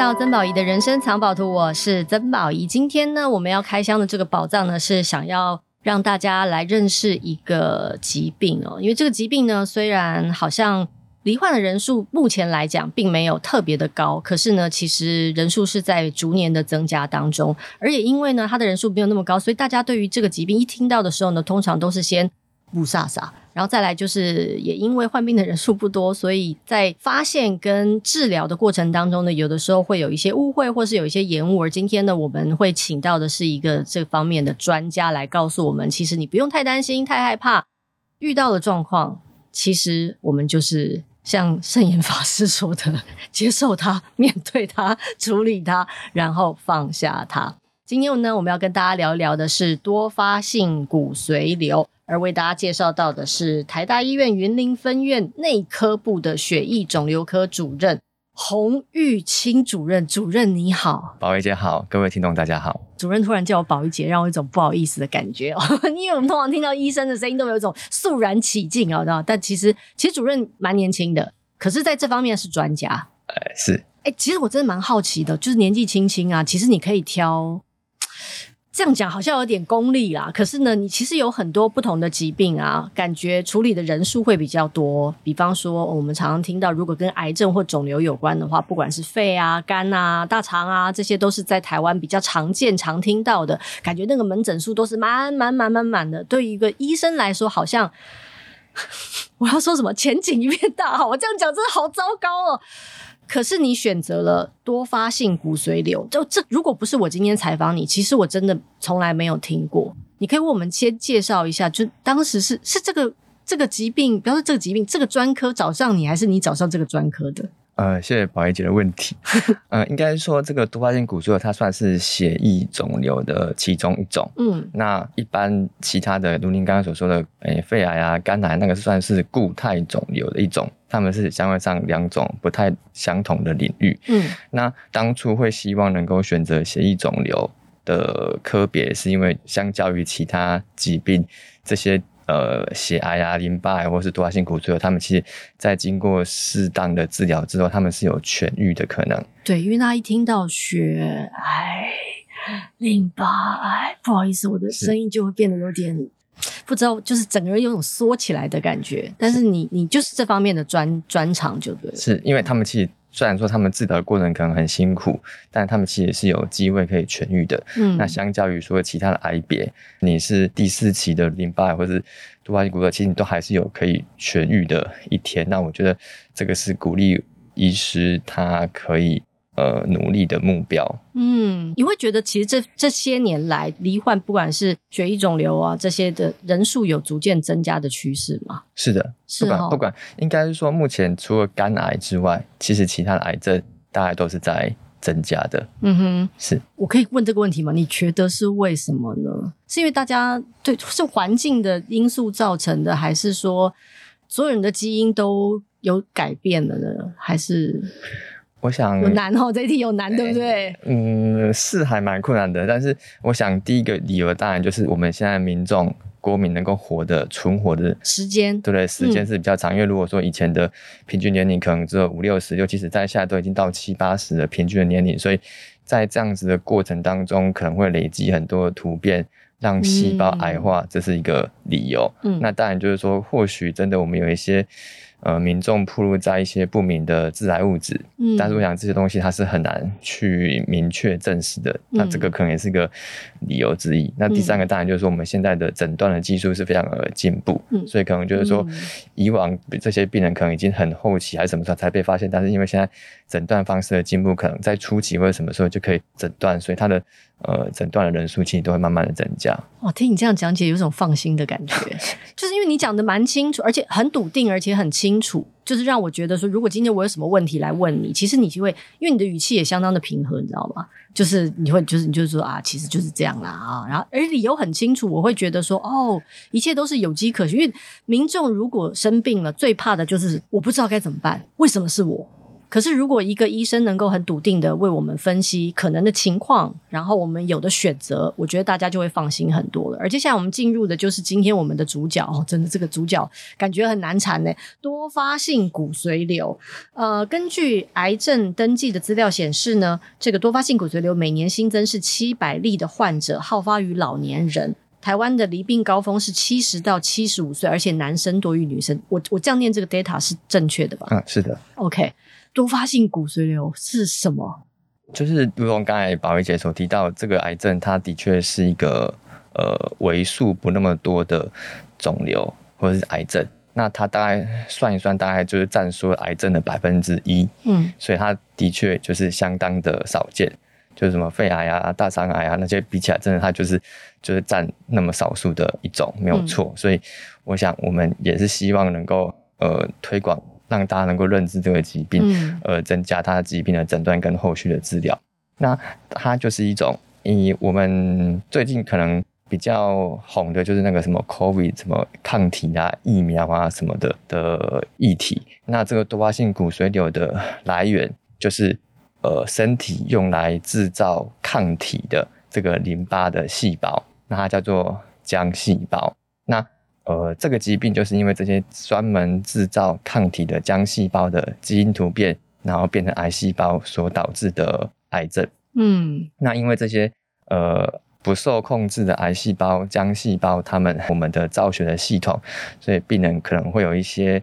到曾宝仪的人生藏宝图，我是曾宝仪。今天呢，我们要开箱的这个宝藏呢，是想要让大家来认识一个疾病哦。因为这个疾病呢，虽然好像罹患的人数目前来讲并没有特别的高，可是呢，其实人数是在逐年的增加当中。而也因为呢，它的人数没有那么高，所以大家对于这个疾病一听到的时候呢，通常都是先雾煞煞。然后再来就是，也因为患病的人数不多，所以在发现跟治疗的过程当中呢，有的时候会有一些误会，或是有一些延误。而今天呢，我们会请到的是一个这方面的专家来告诉我们，其实你不用太担心、太害怕，遇到的状况，其实我们就是像圣严法师说的，接受它、面对它、处理它，然后放下它。今天呢，我们要跟大家聊一聊的是多发性骨髓瘤。而为大家介绍到的是台大医院云林分院内科部的血液肿瘤科主任洪玉清主任。主任你好，宝仪姐好，各位听众大家好。主任突然叫我宝仪姐，让我一种不好意思的感觉哦，因为我们通常听到医生的声音都有一种肃然起敬啊？但其实其实主任蛮年轻的，可是在这方面是专家。呃，是。哎，其实我真的蛮好奇的，就是年纪轻轻啊，其实你可以挑。这样讲好像有点功利啦，可是呢，你其实有很多不同的疾病啊，感觉处理的人数会比较多。比方说，我们常常听到，如果跟癌症或肿瘤有关的话，不管是肺啊、肝啊、大肠啊，这些都是在台湾比较常见、常听到的。感觉那个门诊数都是满满满满满的。对于一个医生来说，好像 我要说什么前景一片大好，我这样讲真的好糟糕哦。可是你选择了多发性骨髓瘤，就这如果不是我今天采访你，其实我真的从来没有听过。你可以为我们先介绍一下，就当时是是这个这个疾病，比方说这个疾病，这个专科找上你，还是你找上这个专科的？呃，谢谢宝仪姐的问题。呃，应该说这个多发性骨髓瘤它算是血液肿瘤的其中一种。嗯，那一般其他的，如您刚刚所说的，诶、欸，肺癌啊、肝癌，那个算是固态肿瘤的一种，他们是相对上两种不太相同的领域。嗯，那当初会希望能够选择血液肿瘤的科别，是因为相较于其他疾病，这些。呃，血癌啊、淋巴癌或是多发性骨髓瘤，他们其实在经过适当的治疗之后，他们是有痊愈的可能。对，因为他一听到血癌、淋巴癌，不好意思，我的声音就会变得有点不知道，就是整个人有种缩起来的感觉。但是你，你就是这方面的专专长，就对了。是因为他们其实。虽然说他们治疗的过程可能很辛苦，但他们其实也是有机会可以痊愈的。嗯，那相较于说其他的癌别，你是第四期的淋巴癌或是多发性骨骼，其实你都还是有可以痊愈的一天。那我觉得这个是鼓励医师他可以。呃，努力的目标。嗯，你会觉得其实这这些年来罹患不管是血液肿瘤啊这些的人数有逐渐增加的趋势吗？是的，是的、哦。不管应该是说，目前除了肝癌之外，其实其他的癌症大概都是在增加的。嗯哼，是。我可以问这个问题吗？你觉得是为什么呢？是因为大家对是环境的因素造成的，还是说所有人的基因都有改变了呢？还是？我想有难哦，这一题有难，对不对？嗯，是还蛮困难的。但是我想，第一个理由当然就是我们现在民众国民能够活的存活的时间，对不对？时间是比较长。嗯、因为如果说以前的平均年龄可能只有五六十，尤其是在现在都已经到七八十的平均的年龄，所以在这样子的过程当中，可能会累积很多的突变，让细胞癌化，这是一个理由。嗯，那当然就是说，或许真的我们有一些。呃，民众暴露在一些不明的致癌物质，嗯，但是我想这些东西它是很难去明确证实的，嗯，那这个可能也是个理由之一。嗯，那第三个当然就是说，我们现在的诊断的技术是非常的进步，嗯，所以可能就是说，以往这些病人可能已经很后期还是什么时候才被发现，但是因为现在诊断方式的进步，可能在初期或者什么时候就可以诊断，所以它的。呃，诊断的人数其实都会慢慢的增加。哇，听你这样讲解，有种放心的感觉，就是因为你讲的蛮清楚，而且很笃定，而且很清楚，就是让我觉得说，如果今天我有什么问题来问你，其实你就会，因为你的语气也相当的平和，你知道吗？就是你会，就是你就是说啊，其实就是这样啦啊，然后而理由很清楚，我会觉得说，哦，一切都是有迹可循。因为民众如果生病了，最怕的就是我不知道该怎么办，为什么是我？可是如果一个医生能够很笃定的为我们分析可能的情况，然后我们有的选择，我觉得大家就会放心很多了。而接下来我们进入的就是今天我们的主角哦，真的这个主角感觉很难缠呢，多发性骨髓瘤。呃，根据癌症登记的资料显示呢，这个多发性骨髓瘤每年新增是七百例的患者，好发于老年人。台湾的离病高峰是七十到七十五岁，而且男生多于女生。我我这样念这个 data 是正确的吧？嗯，是的。OK，多发性骨髓瘤是什么？就是如同刚才宝仪姐所提到，这个癌症它的确是一个呃为数不那么多的肿瘤或者是癌症。那它大概算一算，大概就是占所有癌症的百分之一。嗯，所以它的确就是相当的少见。就是什么肺癌啊、大肠癌啊那些比起来，真的它就是就是占那么少数的一种，没有错。嗯、所以我想，我们也是希望能够呃推广，让大家能够认知这个疾病，嗯、呃，增加它的疾病的诊断跟后续的治疗。那它就是一种，以我们最近可能比较红的，就是那个什么 COVID 什么抗体啊、疫苗啊什么的的议题。那这个多发性骨髓瘤的来源就是。呃，身体用来制造抗体的这个淋巴的细胞，那它叫做浆细胞。那呃，这个疾病就是因为这些专门制造抗体的浆细胞的基因突变，然后变成癌细胞所导致的癌症。嗯，那因为这些呃不受控制的癌细胞、浆细胞，它们我们的造血的系统，所以病人可能会有一些。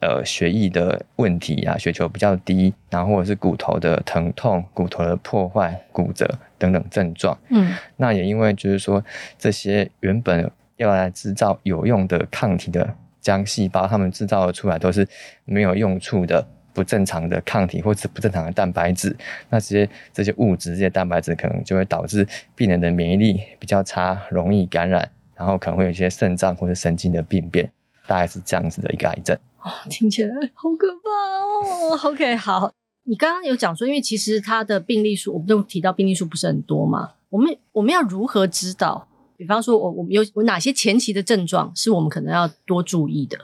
呃，血液的问题啊，血球比较低，然后或者是骨头的疼痛、骨头的破坏、骨折等等症状。嗯，那也因为就是说，这些原本要来制造有用的抗体的浆细胞，它们制造的出来都是没有用处的不正常的抗体或者是不正常的蛋白质。那这些这些物质、这些蛋白质可能就会导致病人的免疫力比较差，容易感染，然后可能会有一些肾脏或者神经的病变，大概是这样子的一个癌症。哦，听起来好可怕哦。OK，好，你刚刚有讲说，因为其实他的病例数，我们都提到病例数不是很多嘛。我们我们要如何知道？比方说，我我们有有哪些前期的症状是我们可能要多注意的？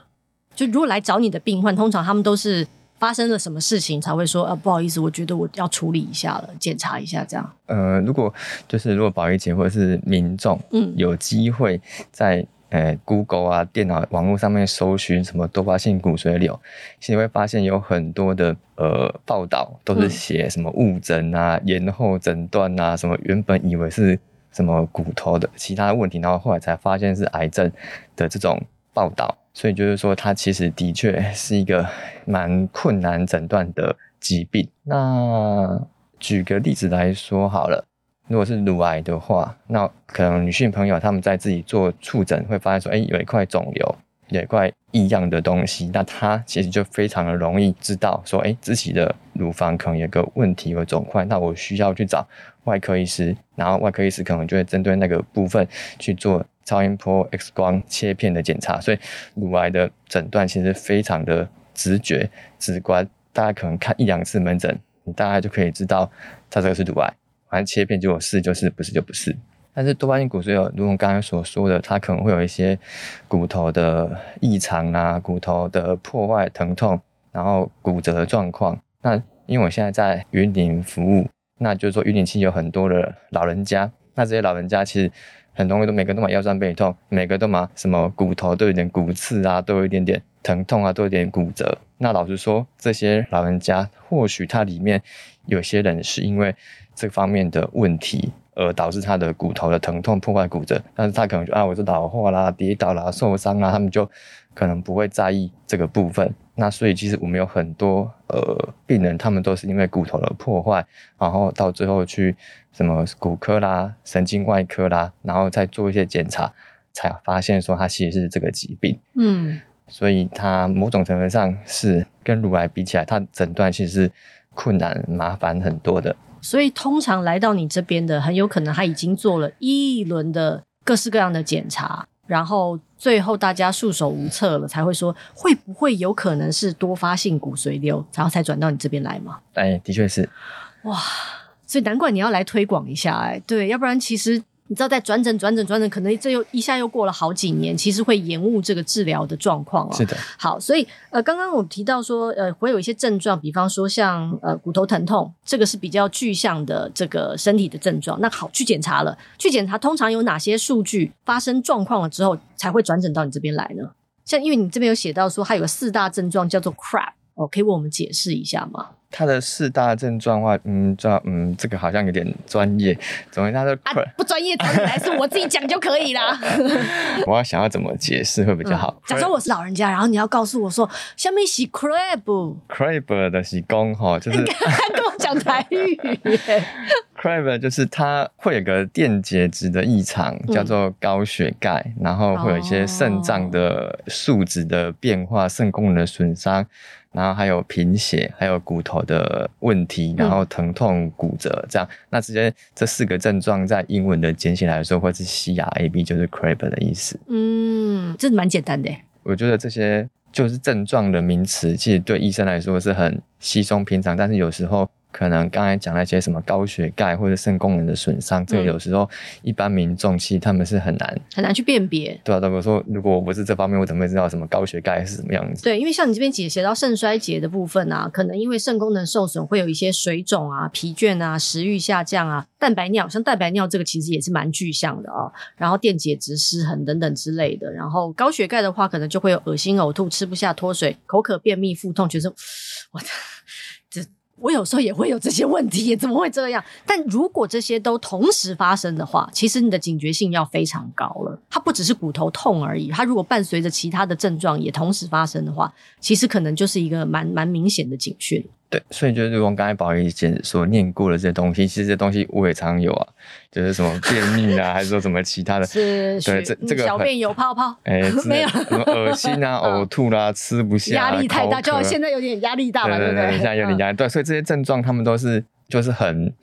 就如果来找你的病患，通常他们都是发生了什么事情才会说，啊，不好意思，我觉得我要处理一下了，检查一下这样。呃，如果就是如果保育姐或者是民众，嗯，有机会在。呃，Google 啊，电脑网络上面搜寻什么多发性骨髓瘤，其实会发现有很多的呃报道都是写什么误诊啊、延后诊断啊，什么原本以为是什么骨头的其他问题，然后后来才发现是癌症的这种报道。所以就是说，它其实的确 是一个蛮困难诊断的疾病。那举个例子来说好了。如果是乳癌的话，那可能女性朋友她们在自己做触诊会发现说，哎，有一块肿瘤，有一块异样的东西，那她其实就非常的容易知道说，哎，自己的乳房可能有个问题，有肿块，那我需要去找外科医师，然后外科医师可能就会针对那个部分去做超音波、X 光切片的检查，所以乳癌的诊断其实非常的直觉、直观，大家可能看一两次门诊，你大概就可以知道它这个是乳癌。反正切片就有是就是，不是就不是。但是多巴胺骨髓有，如同刚才所说的，它可能会有一些骨头的异常啊，骨头的破坏、疼痛，然后骨折的状况。那因为我现在在云顶服务，那就是说云顶区有很多的老人家，那这些老人家其实很多都每个都嘛腰酸背痛，每个都嘛什么骨头都有点骨刺啊，都有一点点疼痛啊，都有点骨折。那老实说，这些老人家或许他里面有些人是因为这方面的问题，而导致他的骨头的疼痛破坏骨折，但是他可能就啊，我是老化啦、跌倒啦、受伤啦，他们就可能不会在意这个部分。那所以其实我们有很多呃病人，他们都是因为骨头的破坏，然后到最后去什么骨科啦、神经外科啦，然后再做一些检查，才发现说他其实是这个疾病。嗯，所以他某种程度上是跟乳癌比起来，他诊断其实是困难麻烦很多的。所以，通常来到你这边的，很有可能他已经做了一轮的各式各样的检查，然后最后大家束手无策了，才会说会不会有可能是多发性骨髓瘤，然后才转到你这边来吗？哎，的确是。哇，所以难怪你要来推广一下哎，对，要不然其实你知道在转诊转诊转诊，可能这又一下又过了好几年，其实会延误这个治疗的状况哦。是的，好，所以呃，刚刚我提到说，呃，会有一些症状，比方说像呃骨头疼痛，这个是比较具象的这个身体的症状。那好，去检查了，去检查通常有哪些数据发生状况了之后，才会转诊到你这边来呢？像因为你这边有写到说，它有个四大症状叫做 CRAP，哦，可以为我们解释一下吗？它的四大症状的话，嗯，这嗯，这个好像有点专业。总之，它的、啊、不专业，找你来是，我自己讲就可以啦。我要想要怎么解释会比较好？嗯、假设我是老人家，然后你要告诉我说，下面是 crab，crab 的是公哈，就是讲台语。crab 就是它会有个电解质的异常，叫做高血钙，嗯、然后会有一些肾脏的数值的变化，肾功能的损伤。然后还有贫血，还有骨头的问题，然后疼痛、骨折这样。嗯、那直接这四个症状在英文的简写来说，或是 CRAB 就是 CRAB 的意思。嗯，这蛮简单的。我觉得这些就是症状的名词，其实对医生来说是很稀松平常，但是有时候。可能刚才讲那些什么高血钙或者肾功能的损伤，这个有时候一般民众其实他们是很难很难去辨别。对啊，如果说如果我不是这方面，我怎么会知道什么高血钙是什么样子？对，因为像你这边解写到肾衰竭的部分啊，可能因为肾功能受损，会有一些水肿啊、疲倦啊、食欲下降啊、蛋白尿，像蛋白尿这个其实也是蛮具象的啊。然后电解质失衡等等之类的。然后高血钙的话，可能就会有恶心、呕吐、吃不下、脱水、口渴、便秘、腹痛，就是 我的这。我有时候也会有这些问题，怎么会这样？但如果这些都同时发生的话，其实你的警觉性要非常高了。它不只是骨头痛而已，它如果伴随着其他的症状也同时发生的话，其实可能就是一个蛮蛮明显的警讯。对，所以就是我刚才宝仪姐所念过的这些东西，其实这些东西我也常有啊，就是什么便秘啊，还是说什么其他的？是，对，这这个小便有泡泡，哎，没有，什么恶心啊、呕吐啦、吃不下、压力太大，就现在有点压力大嘛，对不对？现在有点压力，对，所以这些症状他们都是就是很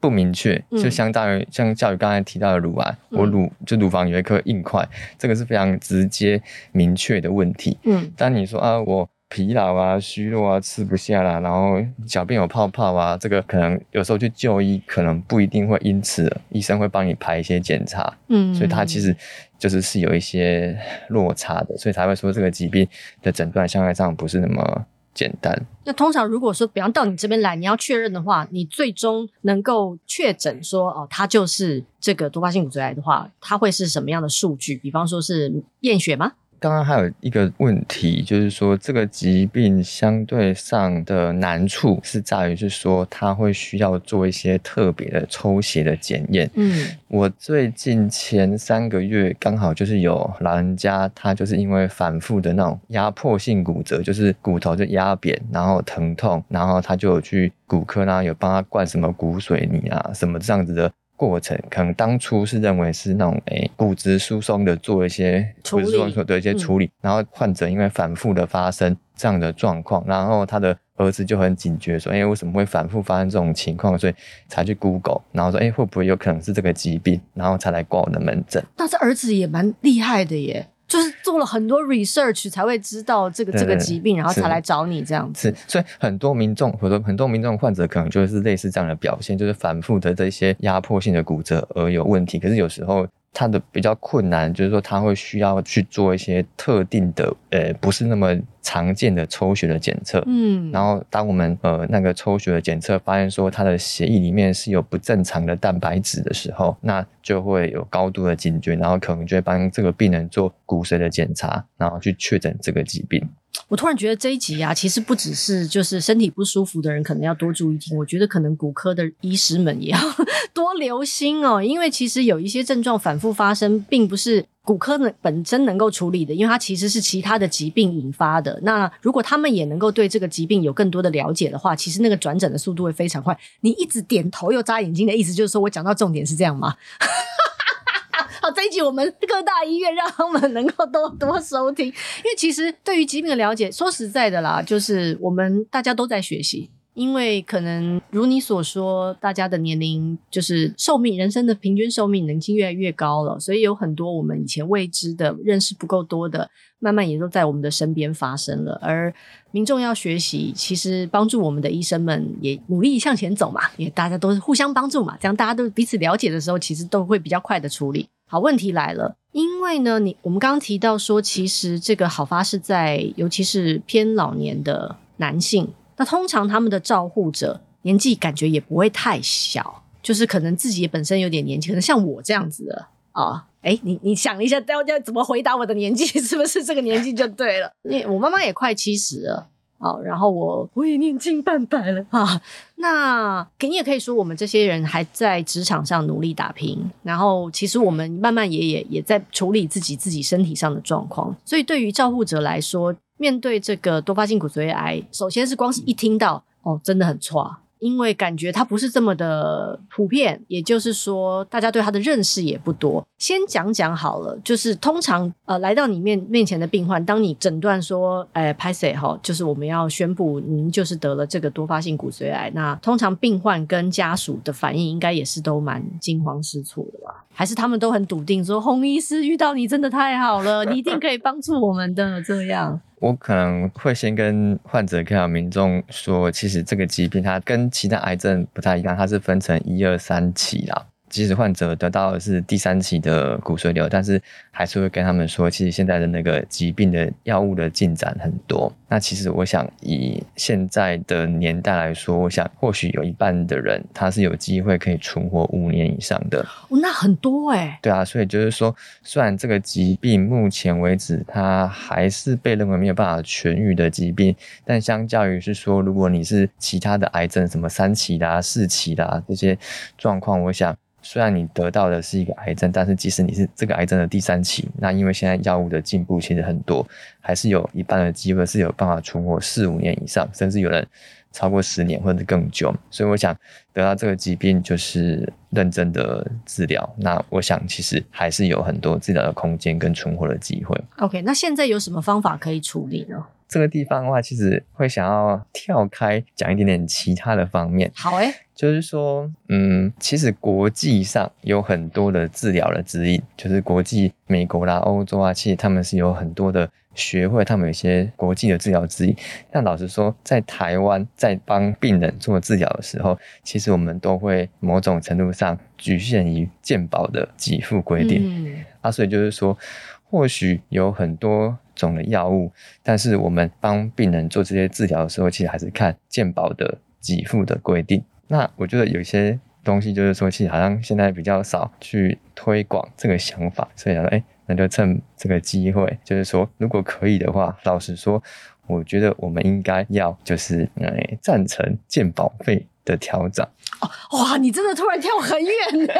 不明确，就相当于像教育刚才提到的乳癌，我乳就乳房有一颗硬块，这个是非常直接明确的问题。嗯，但你说啊，我。疲劳啊，虚弱啊，吃不下啦，然后小便有泡泡啊，这个可能有时候去就医，可能不一定会因此医生会帮你排一些检查，嗯，所以它其实就是是有一些落差的，所以才会说这个疾病的诊断相对上不是那么简单。那通常如果说，比方到你这边来，你要确认的话，你最终能够确诊说哦，它就是这个多发性骨髓癌的话，它会是什么样的数据？比方说是验血吗？刚刚还有一个问题，就是说这个疾病相对上的难处是在于，是说它会需要做一些特别的抽血的检验。嗯，我最近前三个月刚好就是有老人家，他就是因为反复的那种压迫性骨折，就是骨头就压扁，然后疼痛，然后他就有去骨科呢，有帮他灌什么骨水泥啊，什么这样子的。过程可能当初是认为是那种诶、欸、骨质疏松的做一些处理，的一些处理，嗯、然后患者因为反复的发生这样的状况，然后他的儿子就很警觉说，哎、欸，为什么会反复发生这种情况？所以才去 Google，然后说，哎、欸，会不会有可能是这个疾病？然后才来挂我的门诊。但是儿子也蛮厉害的耶。就是做了很多 research 才会知道这个这个疾病，然后才来找你这样子。是，所以很多民众很多很多民众患者可能就是类似这样的表现，就是反复的这些压迫性的骨折而有问题。可是有时候。他的比较困难，就是说他会需要去做一些特定的，呃，不是那么常见的抽血的检测。嗯，然后当我们呃那个抽血的检测发现说他的血液里面是有不正常的蛋白质的时候，那就会有高度的警觉，然后可能就会帮这个病人做骨髓的检查，然后去确诊这个疾病。我突然觉得这一集啊，其实不只是就是身体不舒服的人可能要多注意听，我觉得可能骨科的医师们也要 多留心哦，因为其实有一些症状反复发生，并不是骨科呢本身能够处理的，因为它其实是其他的疾病引发的。那如果他们也能够对这个疾病有更多的了解的话，其实那个转诊的速度会非常快。你一直点头又眨眼睛的意思，就是说我讲到重点是这样吗？好，这一集我们各大医院让他们能够多多收听，因为其实对于疾病的了解，说实在的啦，就是我们大家都在学习。因为可能如你所说，大家的年龄就是寿命，人生的平均寿命年纪越来越高了，所以有很多我们以前未知的、认识不够多的，慢慢也都在我们的身边发生了。而民众要学习，其实帮助我们的医生们也努力向前走嘛，也大家都是互相帮助嘛，这样大家都彼此了解的时候，其实都会比较快的处理。好，问题来了，因为呢，你我们刚刚提到说，其实这个好发是在尤其是偏老年的男性。那通常他们的照护者年纪感觉也不会太小，就是可能自己本身有点年纪，可能像我这样子的啊。哎、哦，你你想一下，要要怎么回答我的年纪？是不是这个年纪就对了？因为我妈妈也快七十了。好，然后我我也年近半百了啊。那你也可以说，我们这些人还在职场上努力打拼。然后，其实我们慢慢也也也在处理自己自己身体上的状况。所以，对于照护者来说，面对这个多发性骨髓癌，首先是光是一听到哦，真的很挫。因为感觉它不是这么的普遍，也就是说，大家对它的认识也不多。先讲讲好了，就是通常呃来到你面面前的病患，当你诊断说，哎，拍谢哈，就是我们要宣布您就是得了这个多发性骨髓癌，那通常病患跟家属的反应应该也是都蛮惊慌失措的吧？还是他们都很笃定说，洪医师遇到你真的太好了，你一定可以帮助我们的这样。我可能会先跟患者、跟民众说，其实这个疾病它跟其他癌症不太一样，它是分成一二三期啦。即使患者得到的是第三期的骨髓瘤，但是还是会跟他们说，其实现在的那个疾病的药物的进展很多。那其实我想，以现在的年代来说，我想或许有一半的人他是有机会可以存活五年以上的。哦，那很多哎。对啊，所以就是说，虽然这个疾病目前为止它还是被认为没有办法痊愈的疾病，但相较于是说，如果你是其他的癌症，什么三期的啊、四期的啊这些状况，我想。虽然你得到的是一个癌症，但是即使你是这个癌症的第三期，那因为现在药物的进步其实很多，还是有一半的机会是有办法存活四五年以上，甚至有人超过十年或者更久。所以我想得到这个疾病就是认真的治疗。那我想其实还是有很多治疗的空间跟存活的机会。OK，那现在有什么方法可以处理呢？这个地方的话，其实会想要跳开讲一点点其他的方面。好诶，就是说，嗯，其实国际上有很多的治疗的指引，就是国际美国啦、欧洲啊，其实他们是有很多的学会，他们有一些国际的治疗指引。但老实说，在台湾在帮病人做治疗的时候，其实我们都会某种程度上局限于健保的给付规定。嗯，啊，所以就是说，或许有很多。种的药物，但是我们帮病人做这些治疗的时候，其实还是看健保的给付的规定。那我觉得有些东西就是说，其实好像现在比较少去推广这个想法，所以想说，哎，那就趁这个机会，就是说，如果可以的话，老实说，我觉得我们应该要就是，哎，赞成健保费的调整。哦，哇！你真的突然跳很远呢，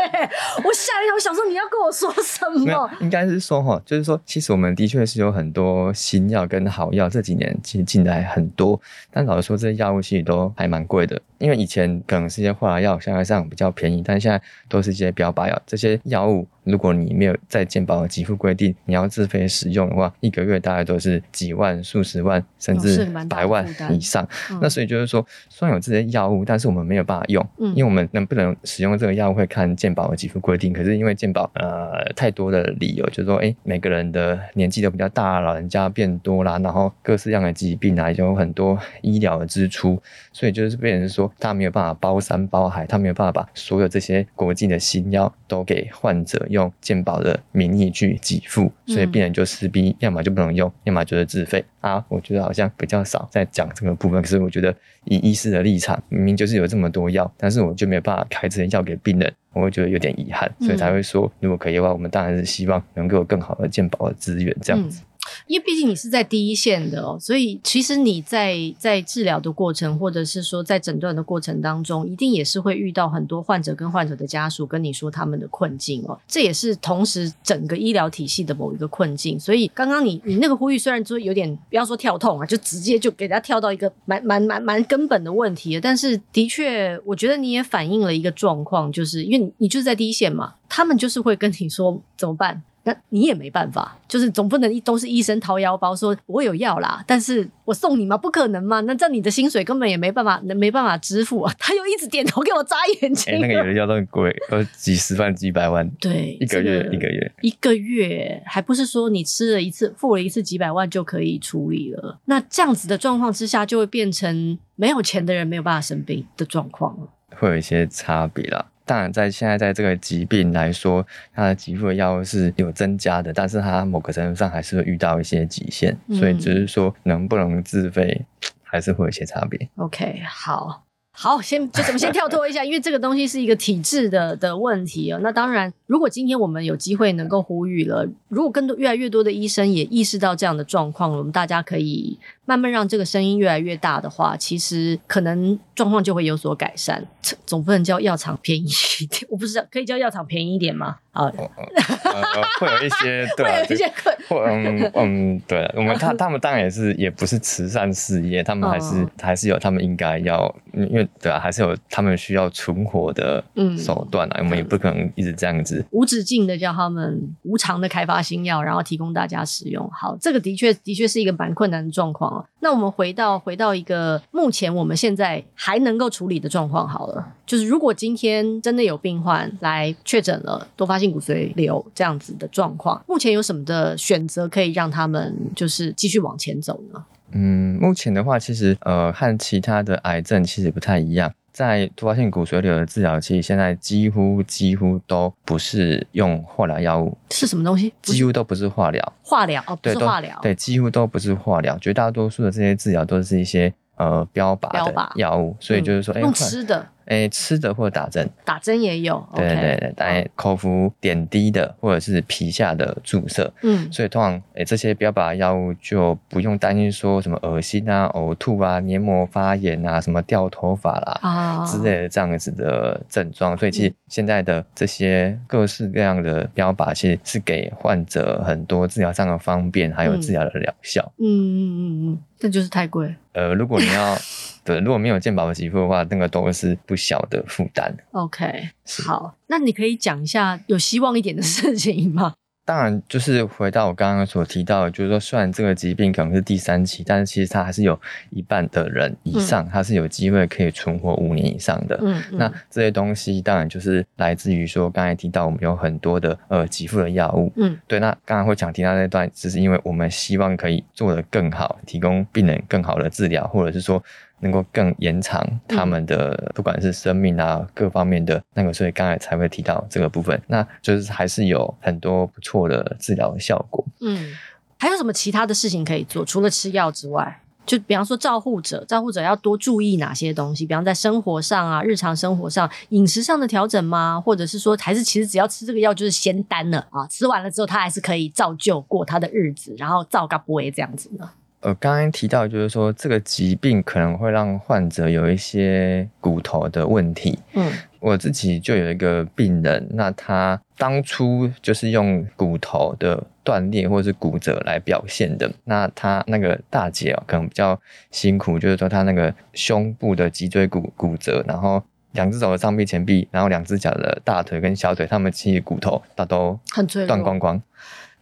我吓一跳，我想说你要跟我说什么？应该是说哈，就是说，其实我们的确是有很多新药跟好药，这几年其实进来很多，但老实说，这些药物其实都还蛮贵的。因为以前可能是一些化疗药，相对上比较便宜，但现在都是一些标靶药。这些药物，如果你没有在健保的给付规定，你要自费使用的话，一个月大概都是几万、数十万，甚至百万以上。嗯、那所以就是说，虽然有这些药物，但是我们没有办法用，嗯、因为我们能不能使用这个药物会看健保的给付规定。可是因为健保呃太多的理由，就是说，哎，每个人的年纪都比较大，老人家变多啦，然后各式各样的疾病啊，也有很多医疗的支出，所以就是被人说。他没有办法包山包海，他没有办法把所有这些国际的新药都给患者用健保的名义去给付，所以病人就势必要么就不能用，要么就是自费啊。我觉得好像比较少在讲这个部分，可是我觉得以医师的立场，明明就是有这么多药，但是我就没有办法开这些药给病人，我会觉得有点遗憾，所以才会说，如果可以的话，我们当然是希望能够有更好的健保的资源这样子。因为毕竟你是在第一线的哦，所以其实你在在治疗的过程，或者是说在诊断的过程当中，一定也是会遇到很多患者跟患者的家属跟你说他们的困境哦。这也是同时整个医疗体系的某一个困境。所以刚刚你你那个呼吁虽然说有点不要说跳痛啊，就直接就给他跳到一个蛮蛮蛮蛮根本的问题，但是的确，我觉得你也反映了一个状况，就是因为你就是在第一线嘛，他们就是会跟你说怎么办。那你也没办法，就是总不能都是医生掏腰包说我有药啦，但是我送你吗？不可能嘛？那这样你的薪水根本也没办法，没办法支付啊！他又一直点头给我眨眼睛。哎、欸，那个有的药都很贵，都几十万、几百万。对，一个月、这个、一个月一个月，还不是说你吃了一次、付了一次几百万就可以处理了？那这样子的状况之下，就会变成没有钱的人没有办法生病的状况了。会有一些差别啦。当然，在现在在这个疾病来说，它的给付的药物是有增加的，但是它某个程度上还是会遇到一些极限，嗯、所以只是说能不能自费，还是会有一些差别。OK，好。好，先就怎么先跳脱一下，因为这个东西是一个体制的的问题啊。那当然，如果今天我们有机会能够呼吁了，如果更多越来越多的医生也意识到这样的状况，我们大家可以慢慢让这个声音越来越大的话，其实可能状况就会有所改善。总不能叫药厂便宜一点，我不知道可以叫药厂便宜一点吗？啊、哦呃，会有一些，对、啊，会有一些困，嗯嗯，对，我们他他们当然也是，也不是慈善事业，他们还是、哦、还是有他们应该要，因为对啊，还是有他们需要存活的手段啊，嗯、我们也不可能一直这样子无止境的叫他们无偿的开发新药，然后提供大家使用。好，这个的确的确是一个蛮困难的状况哦。那我们回到回到一个目前我们现在还能够处理的状况好了，就是如果今天真的有病患来确诊了多发性骨髓瘤这样子的状况，目前有什么的选择可以让他们就是继续往前走呢？嗯，目前的话，其实呃和其他的癌症其实不太一样，在突发性骨髓瘤的治疗期，现在几乎几乎都不是用化疗药物，是什么东西？几乎都不是化疗，化疗哦，不是化疗，对，几乎都不是化疗，绝大多数的这些治疗都是一些呃标靶的药物，所以就是说，嗯。欸、用吃的。吃的或者打针，打针也有，对对对，打、okay, 口服点滴的或者是皮下的注射，嗯，所以通常诶、欸、这些标靶药物就不用担心说什么恶心啊、呕吐啊、黏膜发炎啊、什么掉头发啦啊之类的这样子的症状，所以其实现在的这些各式各样的标靶，其实是给患者很多治疗上的方便，还有治疗的疗效。嗯嗯嗯嗯，这就是太贵。呃，如果你要。对，如果没有健保的给付的话，那个都是不小的负担。OK，好，那你可以讲一下有希望一点的事情吗？当然，就是回到我刚刚所提到的，就是说，虽然这个疾病可能是第三期，但是其实它还是有一半的人以上，它是有机会可以存活五年以上的。嗯，那这些东西当然就是来自于说，刚才提到我们有很多的呃给付的药物。嗯，对。那刚刚会讲提到那段，只是因为我们希望可以做得更好，提供病人更好的治疗，或者是说。能够更延长他们的不管是生命啊各方面的那个，所以刚才才会提到这个部分，那就是还是有很多不错的治疗效果。嗯，还有什么其他的事情可以做？除了吃药之外，就比方说照护者，照护者要多注意哪些东西？比方在生活上啊，日常生活上饮食上的调整吗？或者是说，还是其实只要吃这个药就是仙丹了啊？吃完了之后，他还是可以照旧过他的日子，然后照个不为这样子呢？呃，刚刚提到就是说，这个疾病可能会让患者有一些骨头的问题。嗯，我自己就有一个病人，那他当初就是用骨头的断裂或者是骨折来表现的。那他那个大姐哦，可能比较辛苦，就是说他那个胸部的脊椎骨骨折，然后两只手的上臂、前臂，然后两只脚的大腿跟小腿，他们其实骨头大都很断光光。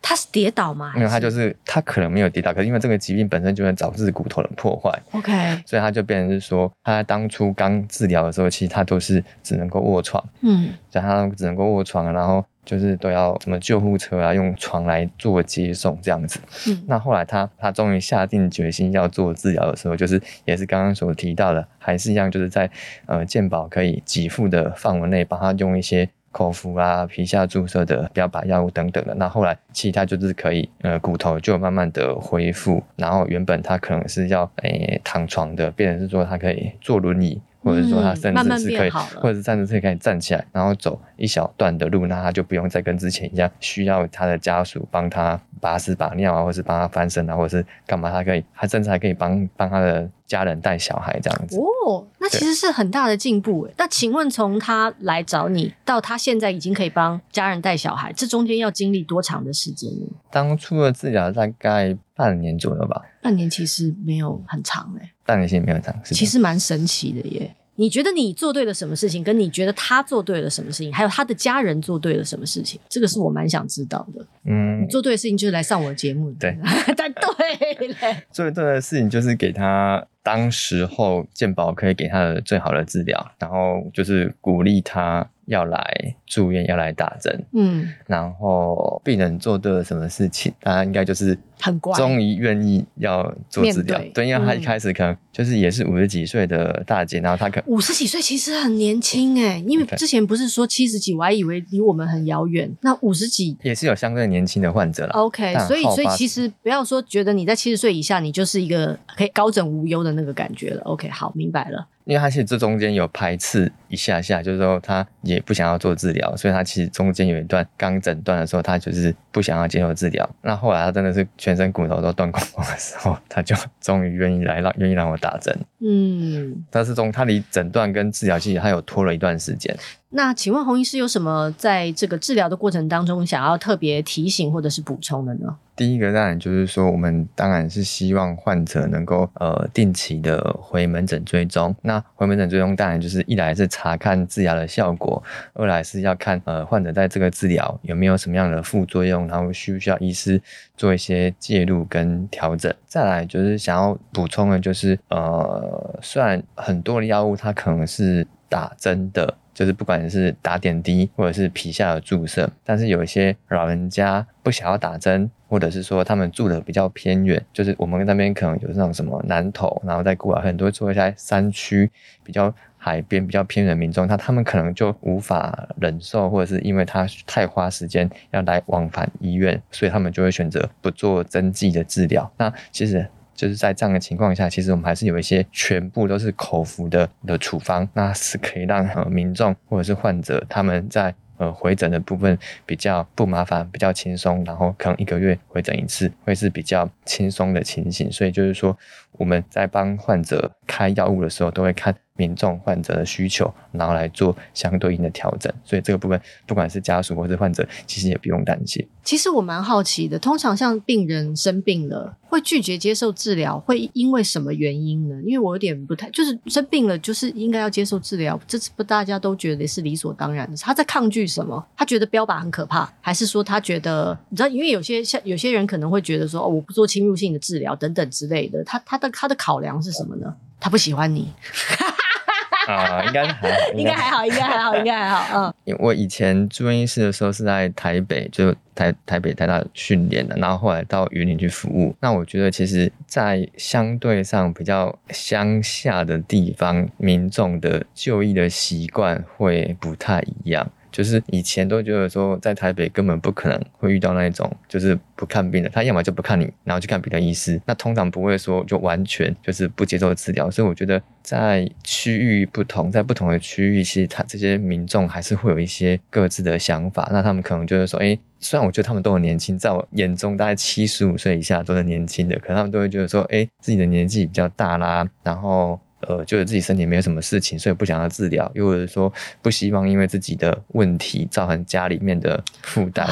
他是跌倒吗？没有，他就是他可能没有跌倒，可是因为这个疾病本身就会导致骨头的破坏。OK，所以他就变成是说，他在当初刚治疗的时候，其实他都是只能够卧床。嗯，所以他只能够卧床，然后就是都要什么救护车啊，用床来做接送这样子。嗯，那后来他他终于下定决心要做治疗的时候，就是也是刚刚所提到的，还是一样，就是在呃健保可以给付的范围内，帮他用一些。口服啊，皮下注射的标靶药物等等的，那后来其他就是可以，呃，骨头就慢慢的恢复，然后原本他可能是要诶、躺床的，变成是说他可以坐轮椅。或者说他甚至是可以，或者是甚至是可以站起来，然后走一小段的路，那他就不用再跟之前一样，需要他的家属帮他拔屎拔尿啊，或是帮他翻身啊，或者是干嘛？他可以，他甚至还可以帮帮他的家人带小孩这样子。哦，那其实是很大的进步诶。那请问从他来找你到他现在已经可以帮家人带小孩，这中间要经历多长的时间呢？当初的治疗大概半年左右吧。半年其实没有很长诶。半年其实没有长，其实蛮神奇的耶。你觉得你做对了什么事情，跟你觉得他做对了什么事情，还有他的家人做对了什么事情，这个是我蛮想知道的。嗯，你做对的事情就是来上我的节目。对，但 对嘞，做对的事情就是给他当时候健保可以给他的最好的治疗，然后就是鼓励他。要来住院，要来打针，嗯，然后病人做对了什么事情，大家应该就是很乖，终于愿意要做治疗。对，对，因为他一开始可能就是也是五十几岁的大姐，然后他可五十几岁其实很年轻哎，因为之前不是说七十几，我还以为离我们很遥远。那五十几也是有相对年轻的患者了。OK，所以所以其实不要说觉得你在七十岁以下，你就是一个可以高枕无忧的那个感觉了。OK，好，明白了。因为他其实这中间有排斥一下下，就是说他也不想要做治疗，所以他其实中间有一段刚诊断的时候，他就是不想要接受治疗。那后来他真的是全身骨头都断光光的时候，他就终于愿意来让愿意让我打针。嗯，但是从他离诊断跟治疗其实，他有拖了一段时间。那请问洪医师有什么在这个治疗的过程当中想要特别提醒或者是补充的呢？第一个当然就是说，我们当然是希望患者能够呃定期的回门诊追踪。那回门诊追踪当然就是一来是查看治疗的效果，二来是要看呃患者在这个治疗有没有什么样的副作用，然后需不需要医师做一些介入跟调整。再来就是想要补充的就是呃，虽然很多的药物它可能是打针的。就是不管是打点滴或者是皮下的注射，但是有一些老人家不想要打针，或者是说他们住的比较偏远，就是我们那边可能有那种什么南投，然后在过来很多住在山区、比较海边、比较偏远的民众，他他们可能就无法忍受，或者是因为他太花时间要来往返医院，所以他们就会选择不做针剂的治疗。那其实。就是在这样的情况下，其实我们还是有一些全部都是口服的的处方，那是可以让呃民众或者是患者他们在呃回诊的部分比较不麻烦，比较轻松，然后可能一个月回诊一次会是比较轻松的情形。所以就是说我们在帮患者开药物的时候，都会看民众患者的需求，然后来做相对应的调整。所以这个部分不管是家属或是患者，其实也不用担心。其实我蛮好奇的，通常像病人生病了，会拒绝接受治疗，会因为什么原因呢？因为我有点不太，就是生病了，就是应该要接受治疗，这是不大家都觉得是理所当然的。他在抗拒什么？他觉得标靶很可怕，还是说他觉得你知道？因为有些像有些人可能会觉得说，哦，我不做侵入性的治疗等等之类的。他他的他的考量是什么呢？他不喜欢你。啊，应该还好，应该还好，应该还好，应该还好。嗯，因为我以前住院医师的时候是在台北，就台台北台大训练的，然后后来到云林去服务。那我觉得，其实，在相对上比较乡下的地方，民众的就医的习惯会不太一样。就是以前都觉得说，在台北根本不可能会遇到那种就是不看病的，他要么就不看你，然后去看别的医师。那通常不会说就完全就是不接受治疗。所以我觉得在区域不同，在不同的区域，其实他这些民众还是会有一些各自的想法。那他们可能就是说，哎，虽然我觉得他们都很年轻，在我眼中大概七十五岁以下都是年轻的，可他们都会觉得说，哎，自己的年纪比较大啦，然后。呃，觉得自己身体没有什么事情，所以不想要治疗，又或者说不希望因为自己的问题造成家里面的负担。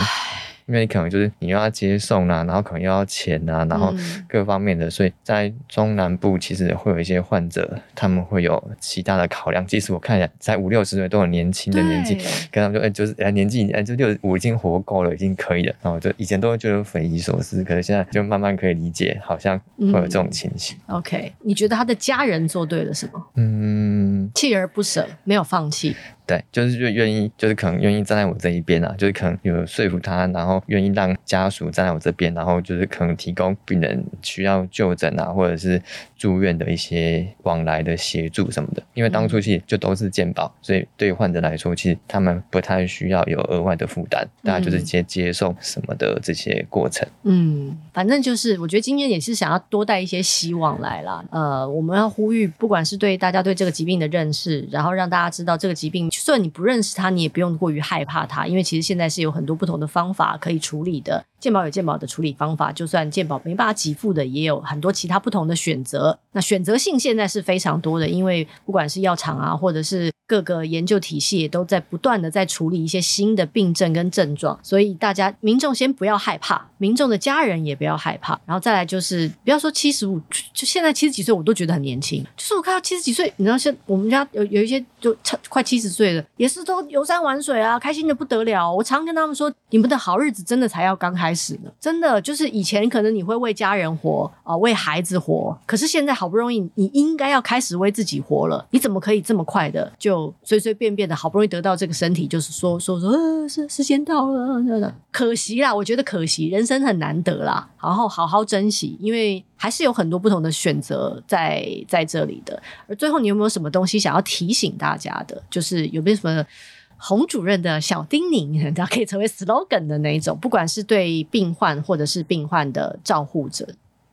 因为可能就是你又要接送啊，然后可能又要钱啊，然后各方面的，嗯、所以在中南部其实会有一些患者，他们会有其他的考量。即使我看一下，才五六十岁都很年轻的年纪，跟他们说，哎、欸，就是哎年纪哎就六十五已经活够了，已经可以了。然后就以前都会觉得匪夷所思，可是现在就慢慢可以理解，好像会有这种情形。嗯、OK，你觉得他的家人做对了什么？嗯，锲而不舍，没有放弃。对，就是就愿意，就是可能愿意站在我这一边啊，就是可能有说服他，然后愿意让家属站在我这边，然后就是可能提供病人需要就诊啊，或者是住院的一些往来的协助什么的。因为当初其实就都是健保，所以对患者来说，其实他们不太需要有额外的负担，大家就是直接接送什么的这些过程。嗯，反正就是我觉得今天也是想要多带一些希望来啦。呃，我们要呼吁，不管是对大家对这个疾病的认识，然后让大家知道这个疾病。就算你不认识它，你也不用过于害怕它，因为其实现在是有很多不同的方法可以处理的。健保有健保的处理方法，就算健保没办法给付的，也有很多其他不同的选择。那选择性现在是非常多的，因为不管是药厂啊，或者是各个研究体系也都在不断的在处理一些新的病症跟症状，所以大家民众先不要害怕，民众的家人也不要害怕，然后再来就是不要说七十五，就现在七十几岁我都觉得很年轻，就是我看到七十几岁，你知道现我们家有有一些就快七十岁了，也是都游山玩水啊，开心的不得了。我常跟他们说，你们的好日子真的才要刚开始呢，真的就是以前可能你会为家人活啊、为孩子活，可是现在好不容易你应该要开始为自己活了，你怎么可以这么快的就？随随便便的，好不容易得到这个身体，就是说说说，呃，时时间到了，可惜啦，我觉得可惜，人生很难得啦，然后好好珍惜，因为还是有很多不同的选择在在这里的。而最后，你有没有什么东西想要提醒大家的？就是有没有什么洪主任的小叮咛，大家可以成为 slogan 的那一种，不管是对病患或者是病患的照护者。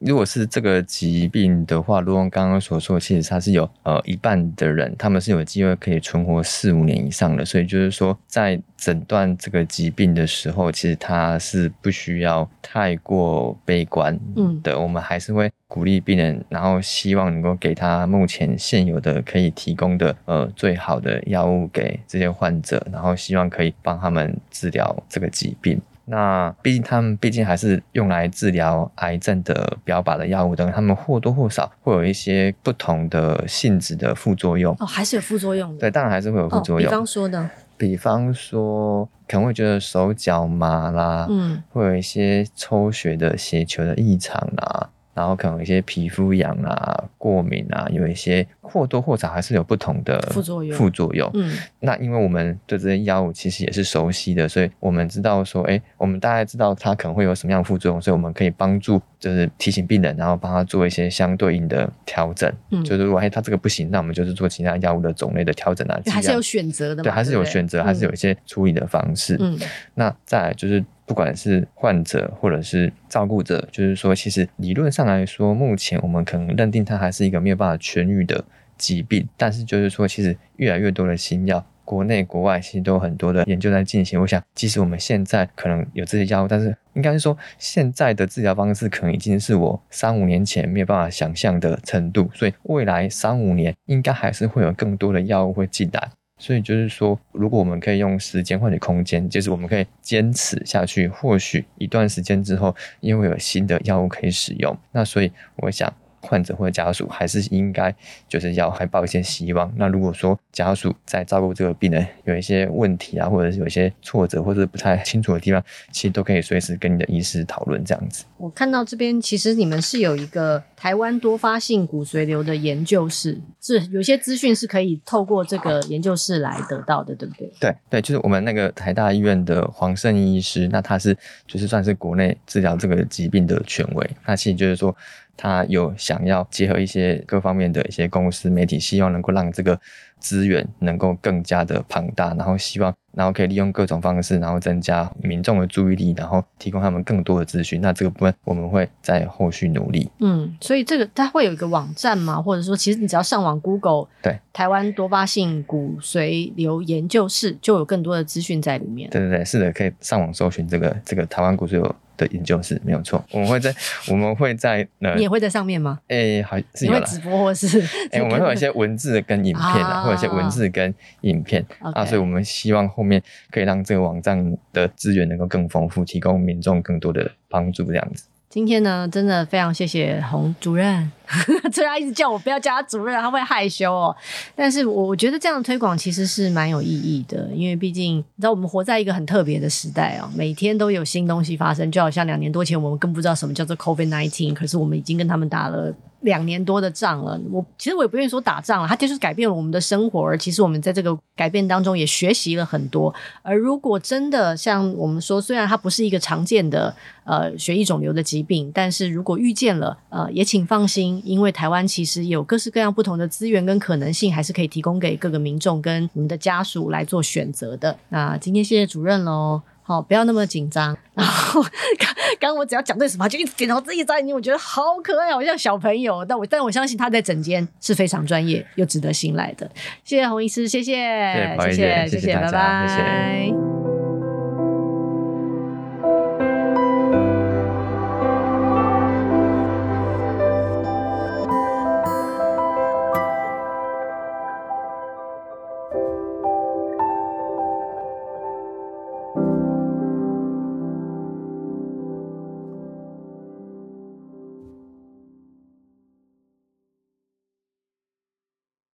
如果是这个疾病的话，如同刚刚所说，其实它是有呃一半的人，他们是有机会可以存活四五年以上的。所以就是说，在诊断这个疾病的时候，其实它是不需要太过悲观的。嗯，我们还是会鼓励病人，然后希望能够给他目前现有的可以提供的呃最好的药物给这些患者，然后希望可以帮他们治疗这个疾病。那毕竟他们毕竟还是用来治疗癌症的标靶的药物等，他们或多或少会有一些不同的性质的副作用。哦，还是有副作用的。对，当然还是会有副作用。哦，比方说呢？比方说可能会觉得手脚麻啦，嗯，会有一些抽血的血球的异常啦。然后可能有一些皮肤痒啊、过敏啊，有一些或多或少还是有不同的副作用。副作用，嗯，那因为我们对这些药物其实也是熟悉的，所以我们知道说，哎，我们大概知道它可能会有什么样的副作用，所以我们可以帮助，就是提醒病人，然后帮他做一些相对应的调整。嗯，就是如果哎他这个不行，那我们就是做其他药物的种类的调整啊。还是有选择的嘛，对，还是有选择，还是有一些处理的方式。嗯，那再来就是。不管是患者或者是照顾者，就是说，其实理论上来说，目前我们可能认定它还是一个没有办法痊愈的疾病。但是，就是说，其实越来越多的新药，国内国外其实都有很多的研究在进行。我想，即使我们现在可能有这些药物，但是应该是说，现在的治疗方式可能已经是我三五年前没有办法想象的程度。所以，未来三五年应该还是会有更多的药物会进来。所以就是说，如果我们可以用时间换取空间，就是我们可以坚持下去，或许一段时间之后，因为有新的药物可以使用，那所以我想。患者或者家属还是应该就是要还抱一些希望。那如果说家属在照顾这个病人有一些问题啊，或者是有一些挫折或者不太清楚的地方，其实都可以随时跟你的医师讨论这样子。我看到这边其实你们是有一个台湾多发性骨髓瘤的研究室，是有些资讯是可以透过这个研究室来得到的，对不对？对对，就是我们那个台大医院的黄胜益医师，那他是就是算是国内治疗这个疾病的权威。那其实就是说。他有想要结合一些各方面的一些公司媒体，希望能够让这个资源能够更加的庞大，然后希望，然后可以利用各种方式，然后增加民众的注意力，然后提供他们更多的资讯。那这个部分我们会在后续努力。嗯，所以这个它会有一个网站吗？或者说，其实你只要上网 Google，对，台湾多发性骨髓瘤研究室，就有更多的资讯在里面。对对对，是的，可以上网搜寻这个这个台湾骨髓瘤的研究室没有错，我们会在我们会在呃，你也会在上面吗？哎、欸，好，是你会直播或是？哎、欸，我们会有一些文字跟影片的，会有一些文字跟影片啊，啊，所以我们希望后面可以让这个网站的资源能够更丰富，提供民众更多的帮助，这样子。今天呢，真的非常谢谢洪主任。虽然一直叫我不要叫他主任，他会害羞哦。但是我我觉得这样的推广其实是蛮有意义的，因为毕竟你知道我们活在一个很特别的时代哦，每天都有新东西发生，就好像两年多前我们更不知道什么叫做 COVID nineteen，可是我们已经跟他们打了。两年多的仗了，我其实我也不愿意说打仗了，它就是改变了我们的生活，而其实我们在这个改变当中也学习了很多。而如果真的像我们说，虽然它不是一个常见的呃血液肿瘤的疾病，但是如果遇见了，呃，也请放心，因为台湾其实有各式各样不同的资源跟可能性，还是可以提供给各个民众跟我们的家属来做选择的。那今天谢谢主任喽。好，不要那么紧张。然后刚刚我只要讲对什么，就一直点头自己眨眼睛，我觉得好可爱，好像小朋友。但我但我相信他在整间是非常专业又值得信赖的。谢谢洪医师，谢谢，谢谢，谢谢，谢谢，拜拜。谢谢